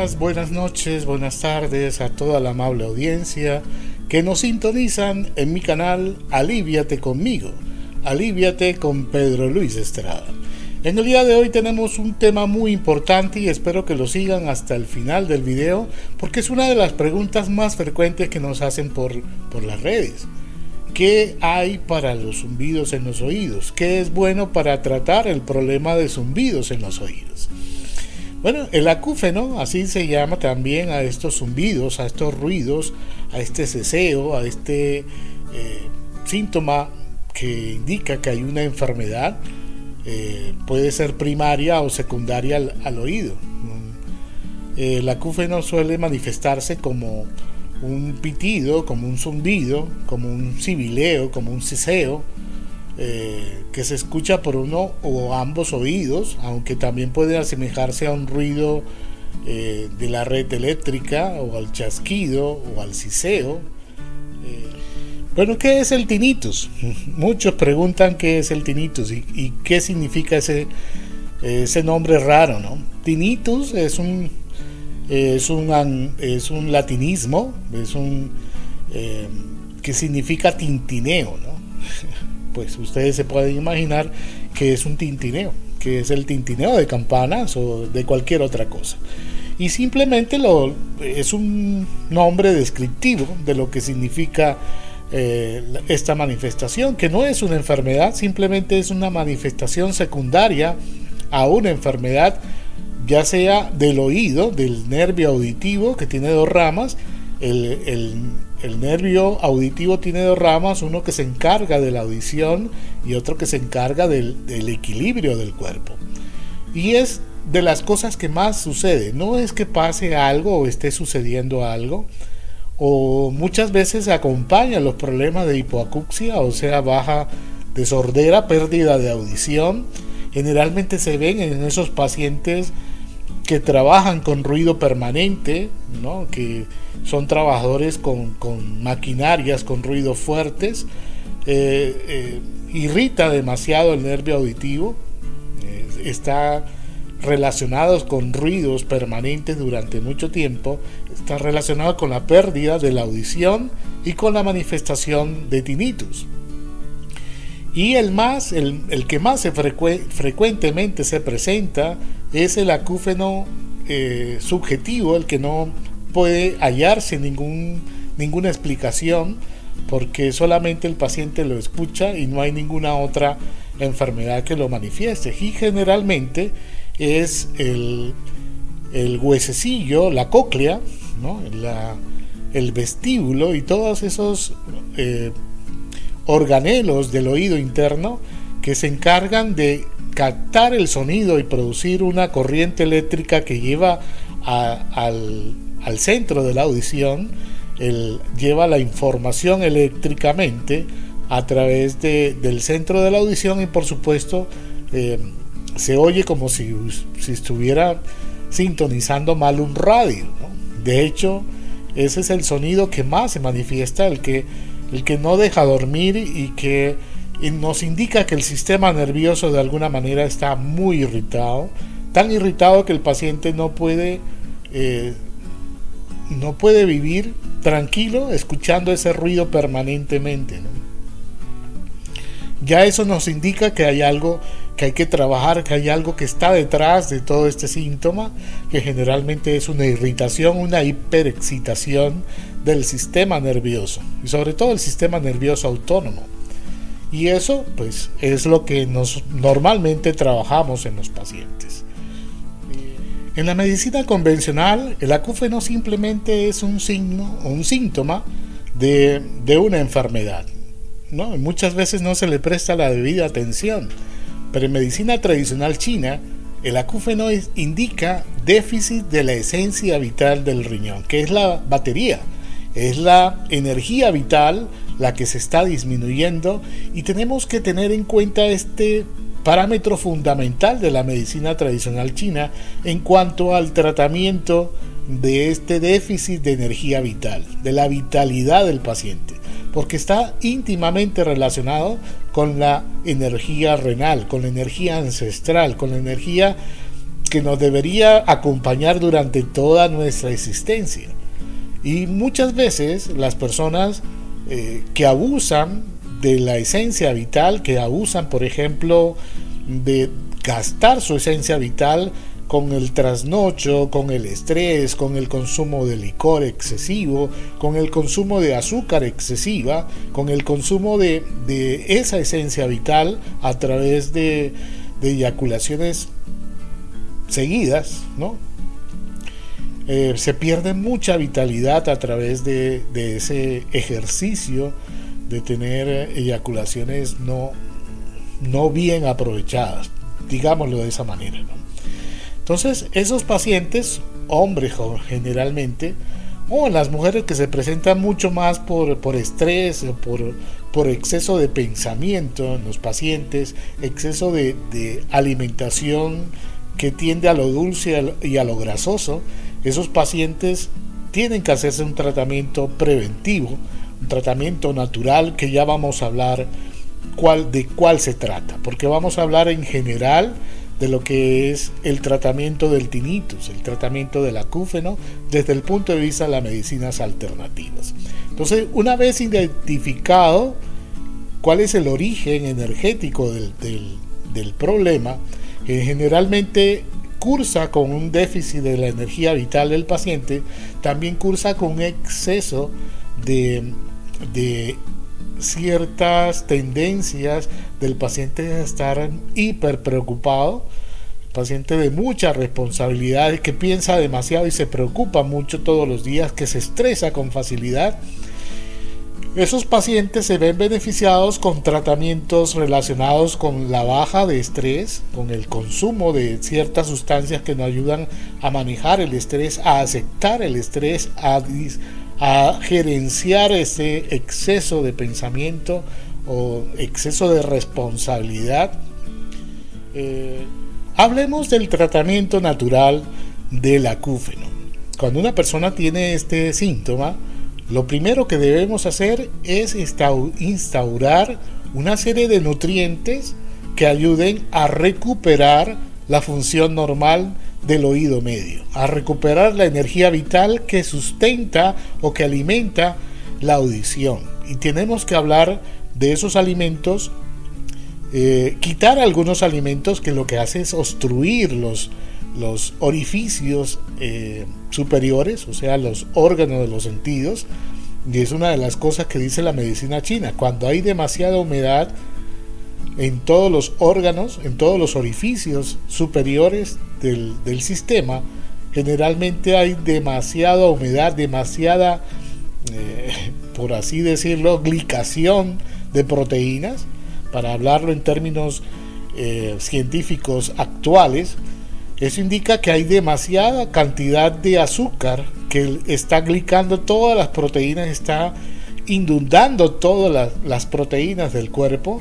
Buenas noches, buenas tardes a toda la amable audiencia que nos sintonizan en mi canal Aliviate conmigo, Aliviate con Pedro Luis Estrada. En el día de hoy tenemos un tema muy importante y espero que lo sigan hasta el final del video porque es una de las preguntas más frecuentes que nos hacen por, por las redes. ¿Qué hay para los zumbidos en los oídos? ¿Qué es bueno para tratar el problema de zumbidos en los oídos? Bueno, el acúfeno, así se llama también a estos zumbidos, a estos ruidos, a este ceseo, a este eh, síntoma que indica que hay una enfermedad, eh, puede ser primaria o secundaria al, oído. El acúfeno suele manifestarse como un pitido, como un zumbido, como un sibileo, como un ceseo, eh, que se escucha por uno o ambos oídos, aunque también puede asemejarse a un ruido eh, de la red eléctrica o al chasquido o al siseo. Eh, bueno, ¿qué es el tinnitus? Muchos preguntan qué es el tinnitus y, qué significa ese, ese nombre raro, ¿no? Tinnitus es un, es un, es un latinismo, es un que significa tintineo, ¿no? pues ustedes se pueden imaginar que es un tintineo, que es el tintineo de campanas o de cualquier otra cosa. Y simplemente lo, es un nombre descriptivo de lo que significa eh, esta manifestación, que no es una enfermedad, simplemente es una manifestación secundaria a una enfermedad, ya sea del oído, del nervio auditivo, que tiene dos ramas, el, el el nervio auditivo tiene dos ramas, uno que se encarga de la audición y otro que se encarga del, equilibrio del cuerpo. Y es de las cosas que más sucede. No es que pase algo o esté sucediendo algo, o muchas veces acompaña los problemas de hipoacusia, o sea, baja de sordera, pérdida de audición. Generalmente se ven en esos pacientes que trabajan con ruido permanente, ¿no? que son trabajadores con, maquinarias, con ruidos fuertes, eh, eh, irrita demasiado el nervio auditivo, eh, está relacionados con ruidos permanentes durante mucho tiempo, está relacionado con la pérdida de la audición y con la manifestación de tinnitus. Y el más, el, que más frecuentemente se presenta es el acúfeno subjetivo, el que no puede hallarse ningún, ninguna explicación porque solamente el paciente lo escucha y no hay ninguna otra enfermedad que lo manifieste. Y generalmente es el, el huesecillo, la cóclea, el vestíbulo y todos esos eh, organelos del oído interno que se encargan de captar el sonido y producir una corriente eléctrica que lleva al, centro de la audición, lleva la información eléctricamente a través del centro de la audición y por supuesto eh, se oye como si, si, estuviera sintonizando mal un radio. De hecho, ese es el sonido que más se manifiesta, el que, el que no deja dormir y que y nos indica que el sistema nervioso de alguna manera está muy irritado, tan irritado que el paciente no puede, eh, no puede vivir tranquilo escuchando ese ruido permanentemente. Ya eso nos indica que hay algo que hay que trabajar, que hay algo que está detrás de todo este síntoma, que generalmente es una irritación, una hiperexcitación del sistema nervioso, y sobre todo el sistema nervioso autónomo. Y eso pues es lo que nos normalmente trabajamos en los pacientes. En la medicina convencional, el acúfeno simplemente es un signo o un síntoma de, una enfermedad. ¿no? Muchas veces no se le presta la debida atención, pero en medicina tradicional china, el acúfeno indica déficit de la esencia vital del riñón, que es la batería, es la energía vital la que se está disminuyendo y tenemos que tener en cuenta este parámetro fundamental de la medicina tradicional china en cuanto al tratamiento de este déficit de energía vital, de la vitalidad del paciente, porque está íntimamente relacionado con la energía renal, con la energía ancestral, con la energía que nos debería acompañar durante toda nuestra existencia. Y muchas veces las personas eh, que abusan de la esencia vital, que abusan, por ejemplo, de gastar su esencia vital con el trasnocho, con el estrés, con el consumo de licor excesivo, con el consumo de azúcar excesiva, con el consumo de, esa esencia vital a través de, eyaculaciones seguidas, ¿no? Eh, se pierde mucha vitalidad a través de, ese ejercicio de tener eyaculaciones no, no bien aprovechadas, digámoslo de esa manera. Entonces, esos pacientes, hombres generalmente, o las mujeres que se presentan mucho más por, por estrés, por, por exceso de pensamiento en los pacientes, exceso de, alimentación que tiende a lo dulce y a lo grasoso, esos pacientes tienen que hacerse un tratamiento preventivo, un tratamiento natural que ya vamos a hablar de cuál se trata, porque vamos a hablar en general de lo que es el tratamiento del tinnitus, el tratamiento del acúfeno, desde el punto de vista de las medicinas alternativas. Entonces, una vez identificado cuál es el origen energético del, del, problema, que generalmente cursa con un déficit de la energía vital del paciente, también cursa con un exceso de, de ciertas tendencias del paciente a estar hiper preocupado, paciente de mucha responsabilidad, que piensa demasiado y se preocupa mucho todos los días, que se estresa con facilidad. Esos pacientes se ven beneficiados con tratamientos relacionados con la baja de estrés, con el consumo de ciertas sustancias que nos ayudan a manejar el estrés, a aceptar el estrés, a, gerenciar ese exceso de pensamiento o exceso de responsabilidad. Eh, hablemos del tratamiento natural del acúfeno. Cuando una persona tiene este síntoma, lo primero que debemos hacer es instaurar una serie de nutrientes que ayuden a recuperar la función normal del oído medio, a recuperar la energía vital que sustenta o que alimenta la audición. Y tenemos que hablar de esos alimentos, eh, quitar algunos alimentos que lo que hace es obstruir los, los orificios eh, superiores, o sea, los órganos de los sentidos. Y es una de las cosas que dice la medicina china. Cuando hay demasiada humedad, en todos los órganos, en todos los orificios superiores del, sistema, generalmente hay demasiada humedad, demasiada, eh, por así decirlo, glicación de proteínas, para hablarlo en términos eh, científicos actuales, eso indica que hay demasiada cantidad de azúcar que está glicando todas las proteínas, está inundando todas las, proteínas del cuerpo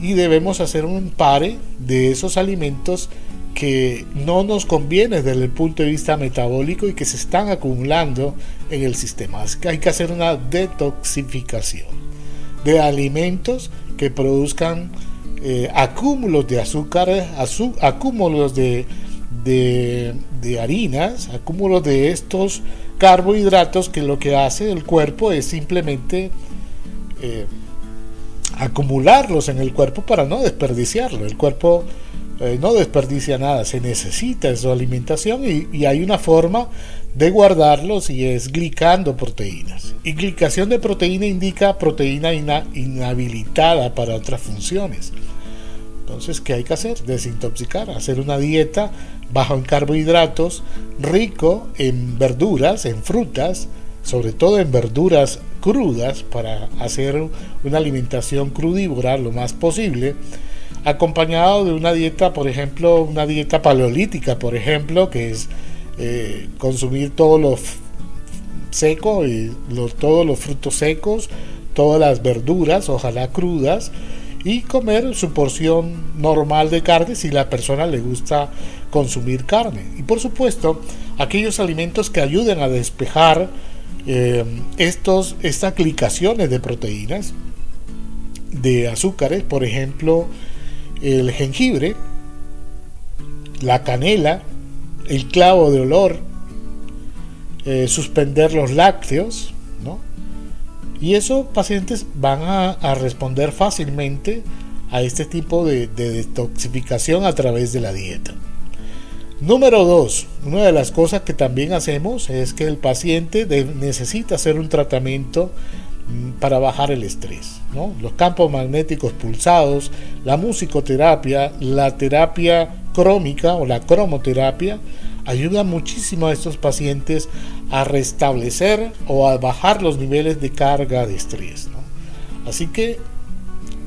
y debemos hacer un pare de esos alimentos que no nos conviene desde el punto de vista metabólico y que se están acumulando en el sistema. Hay que hacer una detoxificación de alimentos que produzcan eh, acúmulos de azúcar, acúmulos de, de, harinas, acúmulos de estos carbohidratos que lo que hace el cuerpo es simplemente eh, acumularlos en el cuerpo para no desperdiciarlo. El cuerpo eh, no desperdicia nada, se necesita su alimentación y, hay una forma de guardarlos y es glicando proteínas. Y glicación de proteína indica proteína inhabilitada para otras funciones. Entonces, ¿qué hay que hacer? Desintoxicar, hacer una dieta baja en carbohidratos, rico en verduras, en frutas, sobre todo en verduras crudas para hacer una alimentación crudívora lo más posible, acompañado de una dieta, por ejemplo, una dieta paleolítica, por ejemplo, que es eh, consumir todo lo seco y todos los frutos secos, todas las verduras, ojalá crudas, y comer su porción normal de carne si la persona le gusta consumir carne. Y por supuesto, aquellos alimentos que ayuden a despejar eh, estos, estas glicaciones de proteínas, de azúcares, por ejemplo, el jengibre, la canela, el clavo de olor, eh, suspender los lácteos. Y esos pacientes van a, responder fácilmente a este tipo de, de detoxificación a través de la dieta. Número 2. Una de las cosas que también hacemos es que el paciente necesita hacer un tratamiento mm, para bajar el estrés. Los campos magnéticos pulsados, la musicoterapia, la terapia crómica o la cromoterapia ayuda muchísimo a estos pacientes a restablecer o a bajar los niveles de carga de estrés. Así que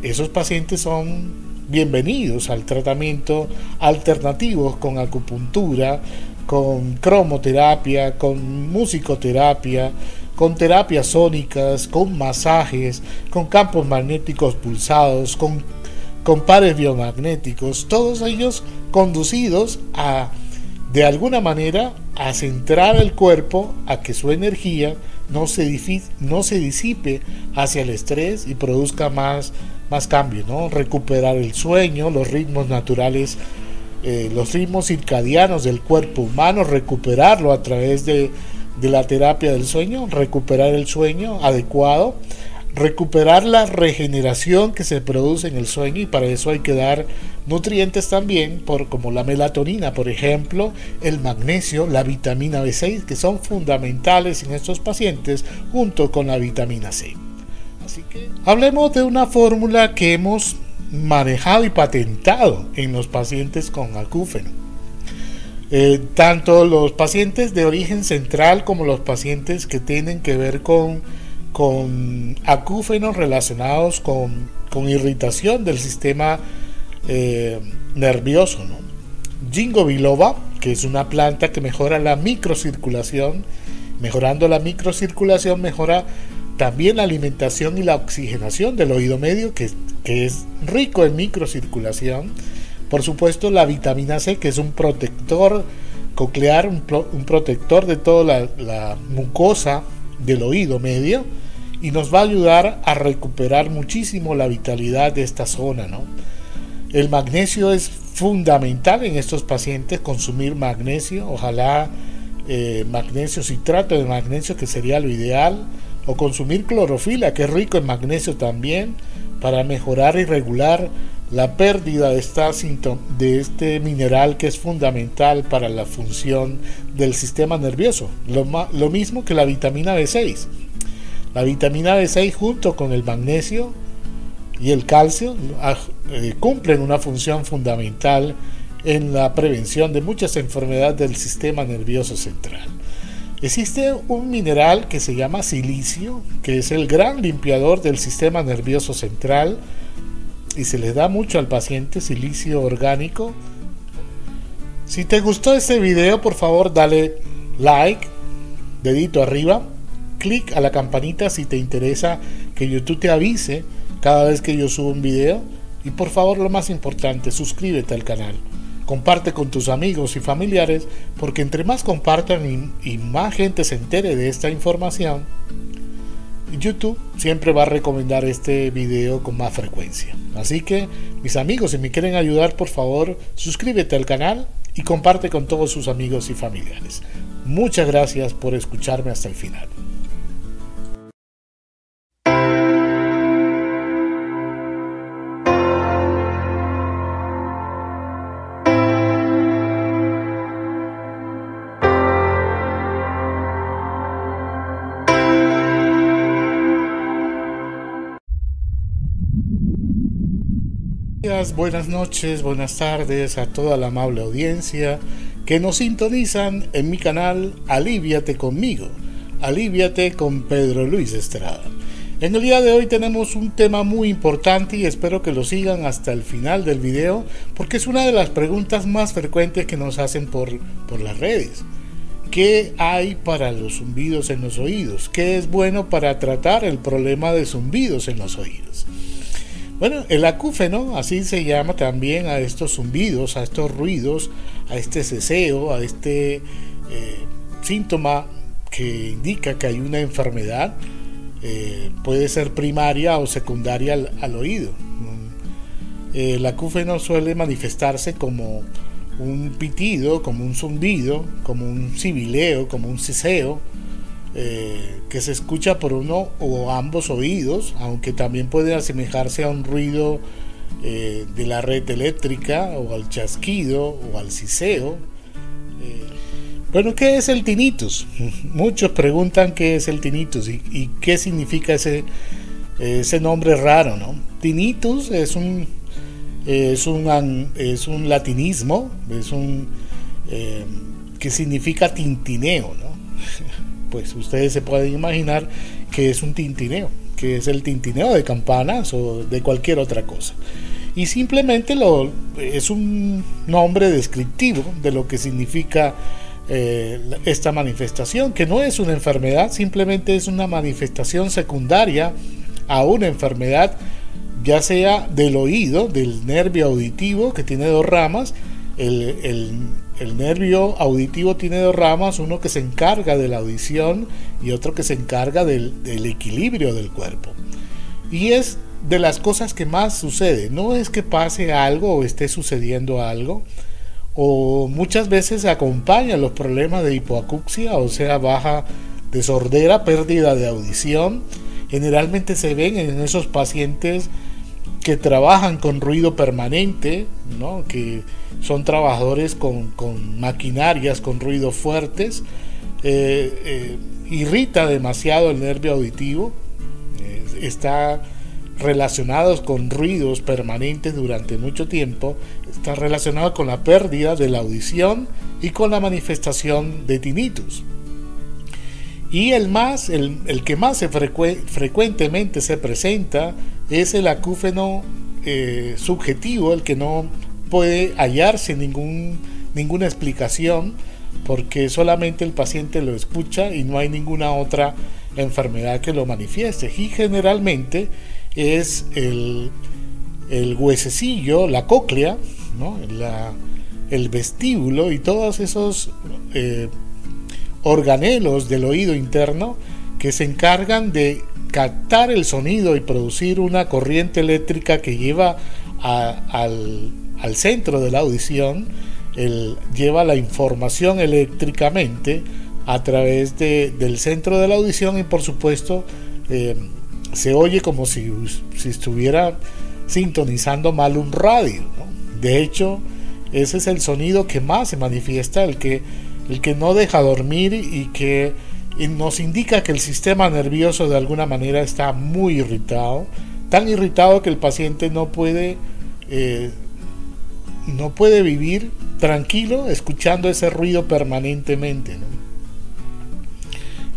esos pacientes son bienvenidos al tratamiento alternativo con acupuntura, con cromoterapia, con musicoterapia, con terapias sónicas, con masajes, con campos magnéticos pulsados, con, con pares biomagnéticos, todos ellos conducidos a, de alguna manera, a centrar el cuerpo a que su energía no se, no se disipe hacia el estrés y produzca más más cambios, ¿no? Recuperar el sueño, los ritmos naturales, eh, los ritmos circadianos del cuerpo humano, recuperarlo a través de la terapia del sueño, recuperar el sueño adecuado, recuperar la regeneración que se produce en el sueño y para eso hay que dar nutrientes también por como la melatonina por ejemplo el magnesio la vitamina B6 que son fundamentales en estos pacientes junto con la vitamina C Así que hablemos de una fórmula que hemos manejado y patentado en los pacientes con acúfeno. Eh, tanto los pacientes de origen central como los pacientes que tienen que ver con, con acúfenos relacionados con, irritación del sistema eh, nervioso. ¿no? Jingo biloba, que es una planta que mejora la microcirculación, mejorando la microcirculación mejora también la alimentación y la oxigenación del oído medio, que, es rico en microcirculación. Por supuesto, la vitamina C, que es un protector coclear, un, protector de toda la, mucosa del oído medio y nos va a ayudar a recuperar muchísimo la vitalidad de esta zona. El magnesio es fundamental en estos pacientes, consumir magnesio, ojalá eh, magnesio, citrato de magnesio, que sería lo ideal o consumir clorofila, que es rico en magnesio también, para mejorar y regular la pérdida de, de este mineral que es fundamental para la función del sistema nervioso. Lo mismo que la vitamina B6. La vitamina B6 junto con el magnesio y el calcio ah, eh, cumplen una función fundamental en la prevención de muchas enfermedades del sistema nervioso central. Existe un mineral que se llama silicio, que es el gran limpiador del sistema nervioso central y se le da mucho al paciente silicio orgánico. Si te gustó este video, por favor dale like, dedito arriba, clic a la campanita si te interesa que YouTube te avise cada vez que yo subo un video y por favor lo más importante, suscríbete al canal. Comparte con tus amigos y familiares porque entre más compartan y, más gente se entere de esta información, YouTube siempre va a recomendar este video con más frecuencia. Así que mis amigos, si me quieren ayudar, por favor, suscríbete al canal y comparte con todos sus amigos y familiares. Muchas gracias por escucharme hasta el final. Buenas noches, buenas tardes a toda la amable audiencia que nos sintonizan en mi canal Aliviate conmigo, Aliviate con Pedro Luis Estrada. En el día de hoy tenemos un tema muy importante y espero que lo sigan hasta el final del video porque es una de las preguntas más frecuentes que nos hacen por, por las redes. ¿Qué hay para los zumbidos en los oídos? ¿Qué es bueno para tratar el problema de zumbidos en los oídos? Bueno, el acúfeno, así se llama también a estos zumbidos, a estos ruidos, a este ceseo, a este eh, síntoma que indica que hay una enfermedad, eh, puede ser primaria o secundaria al, oído. El acúfeno suele manifestarse como, un pitido, como un zumbido, como un cibileo, como un ciseo, eh, que se escucha por uno o ambos oídos, aunque también puede asemejarse a un ruido eh, de la red eléctrica o al chasquido o al ciseo. Eh, bueno, ¿qué es el tinnitus? Muchos preguntan qué es el tinnitus y, qué significa ese, ese nombre raro, ¿no? Tinnitus es un, es un, es un latinismo, es un que significa tintineo, ¿no? pues ustedes se pueden imaginar que es un tintineo, que es el tintineo de campanas o de cualquier otra cosa. Y simplemente lo, es un nombre descriptivo de lo que significa eh, esta manifestación, que no es una enfermedad, simplemente es una manifestación secundaria a una enfermedad, ya sea del oído, del nervio auditivo, que tiene dos ramas, el, el nervio auditivo tiene dos ramas, uno que se encarga de la audición y otro que se encarga del, equilibrio del cuerpo. Y es de las cosas que más sucede. No es que pase algo o esté sucediendo algo, o muchas veces acompaña los problemas de hipoacusia, o sea, baja de sordera, pérdida de audición. Generalmente se ven en esos pacientes que trabajan con ruido permanente, ¿no? que son trabajadores con, maquinarias, con ruidos fuertes, eh, eh, irrita demasiado el nervio auditivo, eh, está relacionado con ruidos permanentes durante mucho tiempo, está relacionado con la pérdida de la audición y con la manifestación de tinnitus. Y el más, el, que más frecuentemente se presenta es el acúfeno subjetivo, el que no puede hallarse ningún, ninguna explicación porque solamente el paciente lo escucha y no hay ninguna otra enfermedad que lo manifieste. Y generalmente es el, el huesecillo, la cóclea, el vestíbulo y todos esos eh, organelos del oído interno que se encargan de captar el sonido y producir una corriente eléctrica que lleva al al centro de la audición, él lleva la información eléctricamente a través de, del centro de la audición y por supuesto eh, se oye como si, si, estuviera sintonizando mal un radio. De hecho, ese es el sonido que más se manifiesta, el que, el que no deja dormir y que nos indica que el sistema nervioso de alguna manera está muy irritado, tan irritado que el paciente no puede eh, no puede vivir tranquilo escuchando ese ruido permanentemente.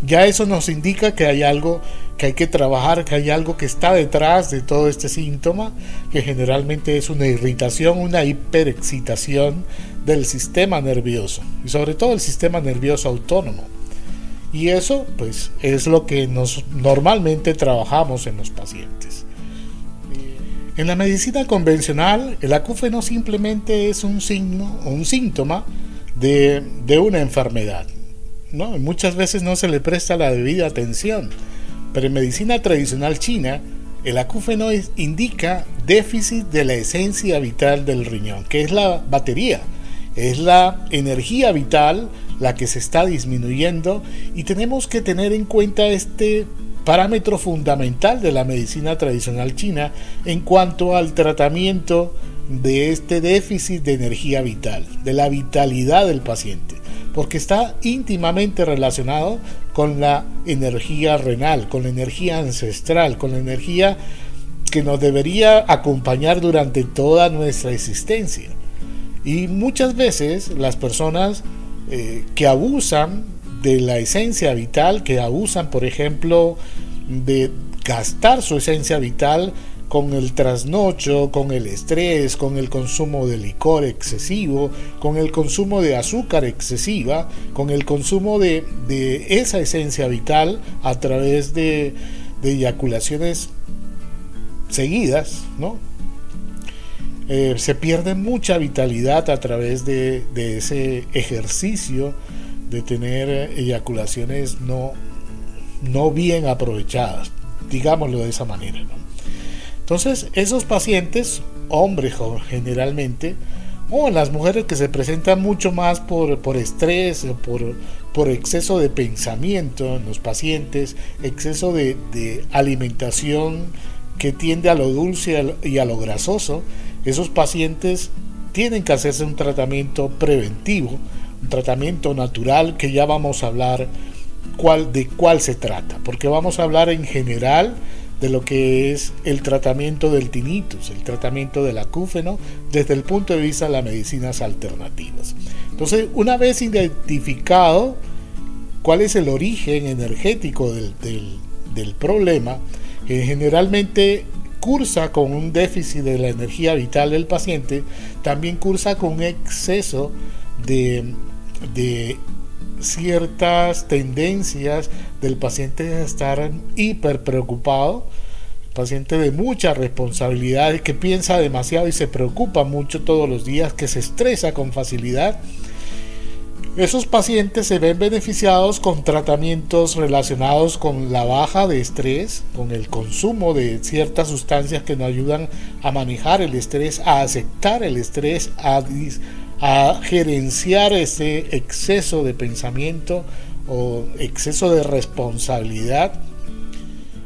Ya eso nos indica que hay algo que hay que trabajar, que hay algo que está detrás de todo este síntoma, que generalmente es una irritación, una hiperexcitación del sistema nervioso, y sobre todo el sistema nervioso autónomo. Y eso pues es lo que nos normalmente trabajamos en los pacientes. En la medicina convencional, el acúfeno simplemente es un signo o un síntoma de, una enfermedad. ¿no? Muchas veces no se le presta la debida atención, pero en medicina tradicional china, el acúfeno indica déficit de la esencia vital del riñón, que es la batería, es la energía vital la que se está disminuyendo y tenemos que tener en cuenta este parámetro fundamental de la medicina tradicional china en cuanto al tratamiento de este déficit de energía vital, de la vitalidad del paciente, porque está íntimamente relacionado con la energía renal, con la energía ancestral, con la energía que nos debería acompañar durante toda nuestra existencia. Y muchas veces las personas eh, que abusan de la esencia vital, que abusan, por ejemplo, de gastar su esencia vital con el trasnocho, con el estrés, con el consumo de licor excesivo, con el consumo de azúcar excesiva, con el consumo de, esa esencia vital a través de, eyaculaciones seguidas, ¿no? Eh, se pierde mucha vitalidad a través de, de ese ejercicio de tener eyaculaciones no, no bien aprovechadas, digámoslo de esa manera. Entonces, esos pacientes, hombres generalmente, o las mujeres que se presentan mucho más por, por estrés, por, por exceso de pensamiento en los pacientes, exceso de, de alimentación que tiende a lo dulce y a lo grasoso, esos pacientes tienen que hacerse un tratamiento preventivo, tratamiento natural que ya vamos a hablar cuál, de cuál se trata, porque vamos a hablar en general de lo que es el tratamiento del tinnitus, el tratamiento del acúfeno, desde el punto de vista de las medicinas alternativas. Entonces, una vez identificado cuál es el origen energético del, del problema, que generalmente cursa con un déficit de la energía vital del paciente, también cursa con un exceso de, de ciertas tendencias del paciente a estar hiper preocupado, paciente de mucha responsabilidad, que piensa demasiado y se preocupa mucho todos los días, que se estresa con facilidad esos pacientes se ven beneficiados con tratamientos relacionados con la baja de estrés, con el consumo de ciertas sustancias que nos ayudan a manejar el estrés, a aceptar el estrés, a, gerenciar ese exceso de pensamiento o exceso de responsabilidad.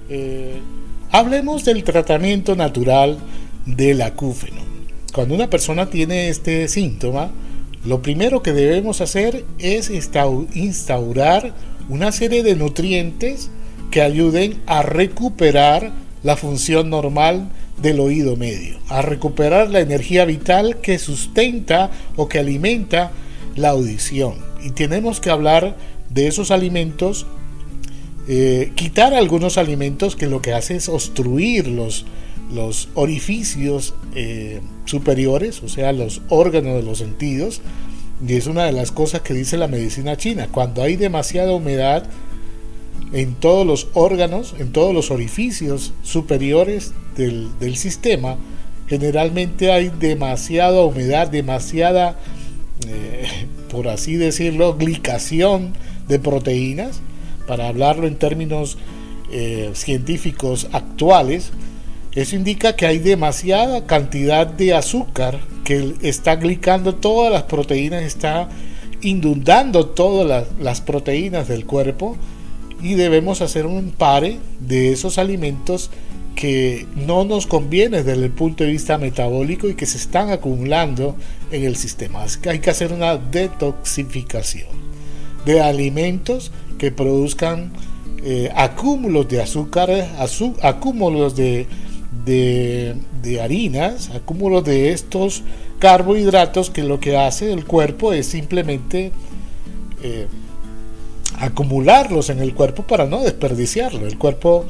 Eh, hablemos del tratamiento natural del acúfeno. Cuando una persona tiene este síntoma, lo primero que debemos hacer es instaurar una serie de nutrientes que ayuden a recuperar la función normal del oído medio, a recuperar la energía vital que sustenta o que alimenta la audición. Y tenemos que hablar de esos alimentos, eh, quitar algunos alimentos que lo que hace es obstruir los, los orificios eh, superiores, o sea, los órganos de los sentidos, y es una de las cosas que dice la medicina china, cuando hay demasiada humedad en todos los órganos, en todos los orificios superiores del, sistema, generalmente hay demasiada humedad, demasiada, eh, por así decirlo, glicación de proteínas, para hablarlo en términos eh, científicos actuales, eso indica que hay demasiada cantidad de azúcar que está glicando todas las proteínas, está inundando todas las, proteínas del cuerpo y debemos hacer un pare de esos alimentos que no nos conviene desde el punto de vista metabólico y que se están acumulando en el sistema. hay que hacer una detoxificación de alimentos que produzcan eh, acúmulos de azúcar, acúmulos de de, harinas, acúmulos de estos carbohidratos que lo que hace el cuerpo es simplemente eh, acumularlos en el cuerpo para no desperdiciarlo. El cuerpo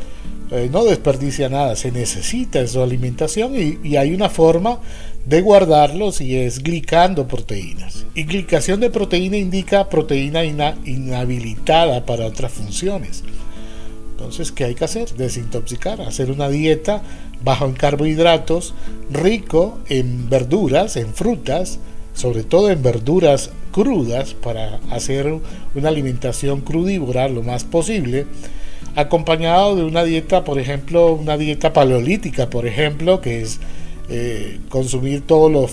eh, no desperdicia nada, se necesita su alimentación y, hay una forma de guardarlos y es glicando proteínas. Y glicación de proteína indica proteína inhabilitada para otras funciones. Entonces, ¿qué hay que hacer? Desintoxicar, hacer una dieta bajo en carbohidratos, rico en verduras, en frutas, sobre todo en verduras crudas para hacer una alimentación crudívora lo más posible, acompañado de una dieta, por ejemplo, una dieta paleolítica, por ejemplo, que es eh, consumir todo lo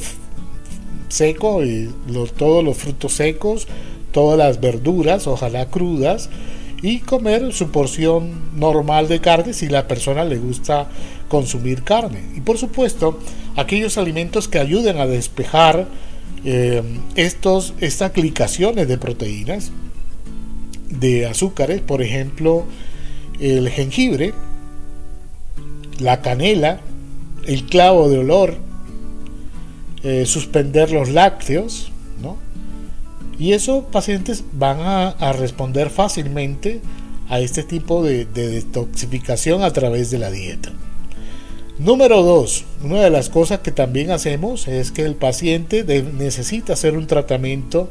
seco, y todos los frutos secos, todas las verduras, ojalá crudas, y comer su porción normal de carne si la persona le gusta consumir carne. Y por supuesto, aquellos alimentos que ayuden a despejar eh, estos, estas clicaciones de proteínas, de azúcares, por ejemplo, el jengibre, la canela, el clavo de olor, eh, suspender los lácteos, ¿no? Y esos pacientes van a, responder fácilmente a este tipo de, detoxificación a través de la dieta. Número 2. Una de las cosas que también hacemos es que el paciente necesita hacer un tratamiento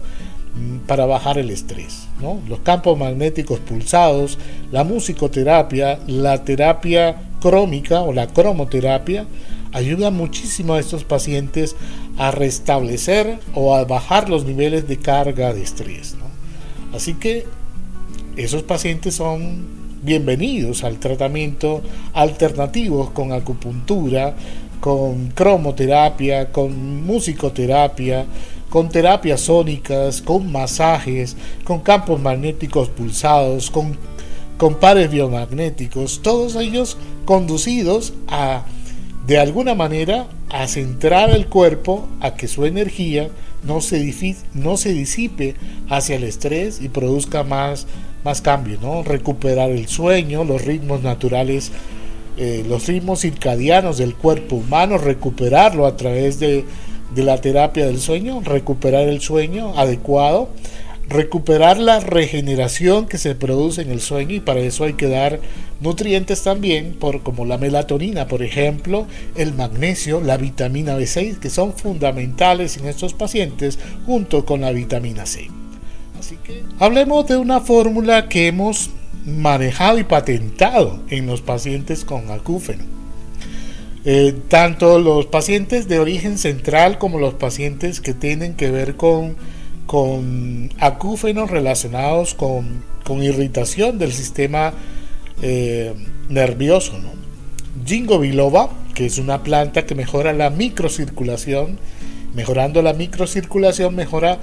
mm, para bajar el estrés. Los campos magnéticos pulsados, la musicoterapia, la terapia crómica o la cromoterapia ayuda muchísimo a estos pacientes a restablecer o a bajar los niveles de carga de estrés. Así que esos pacientes son bienvenidos al tratamiento alternativo con acupuntura, con cromoterapia, con musicoterapia, con terapias sónicas, con masajes, con campos magnéticos pulsados, con, con pares biomagnéticos, todos ellos conducidos a, de alguna manera, a centrar el cuerpo a que su energía no se, no se disipe hacia el estrés y produzca más, más cambio, ¿no? Recuperar el sueño, los ritmos naturales eh, los ritmos circadianos del cuerpo humano, recuperarlo a través de, de la terapia del sueño, recuperar el sueño adecuado, recuperar la regeneración que se produce en el sueño y para eso hay que dar nutrientes también por como la melatonina por ejemplo el magnesio la vitamina B6 que son fundamentales en estos pacientes junto con la vitamina C así que hablemos de una fórmula que hemos manejado y patentado en los pacientes con acúfeno. Eh, tanto los pacientes de origen central como los pacientes que tienen que ver con, con acúfenos relacionados con, irritación del sistema eh, nervioso. ¿no? Jingo biloba, que es una planta que mejora la microcirculación, mejorando la microcirculación mejora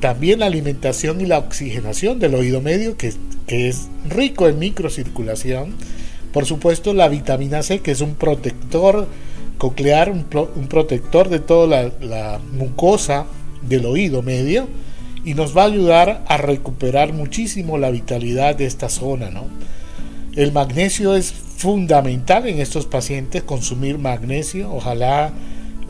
también la alimentación y la oxigenación del oído medio, que, que es rico en microcirculación. Por supuesto, la vitamina C, que es un protector coclear, un, protector de toda la, mucosa del oído medio y nos va a ayudar a recuperar muchísimo la vitalidad de esta zona. ¿no? El magnesio es fundamental en estos pacientes, consumir magnesio, ojalá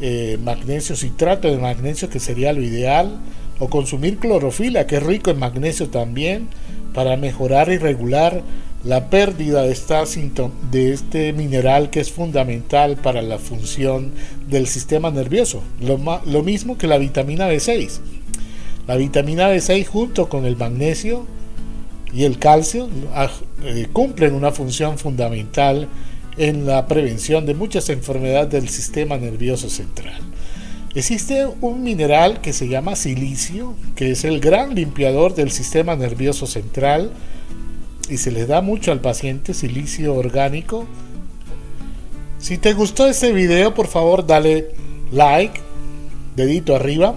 eh, magnesio, citrato de magnesio, que sería lo ideal o consumir clorofila, que es rico en magnesio también, para mejorar y regular la pérdida de, esta, de este mineral que es fundamental para la función del sistema nervioso. Lo, lo mismo que la vitamina B6. La vitamina B6 junto con el magnesio y el calcio ah, eh, cumplen una función fundamental en la prevención de muchas enfermedades del sistema nervioso central. Existe un mineral que se llama silicio, que es el gran limpiador del sistema nervioso central y se le da mucho al paciente silicio orgánico. Si te gustó este video, por favor dale like, dedito arriba,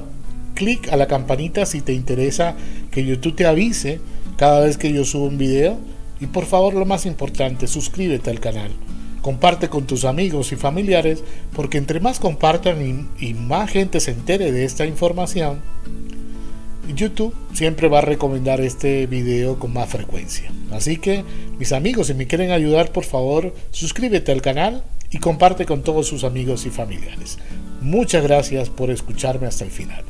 clic a la campanita si te interesa que YouTube te avise cada vez que yo subo un video y por favor lo más importante, suscríbete al canal. Comparte con tus amigos y familiares porque entre más compartan y, más gente se entere de esta información, YouTube siempre va a recomendar este video con más frecuencia. Así que mis amigos, si me quieren ayudar, por favor, suscríbete al canal y comparte con todos sus amigos y familiares. Muchas gracias por escucharme hasta el final.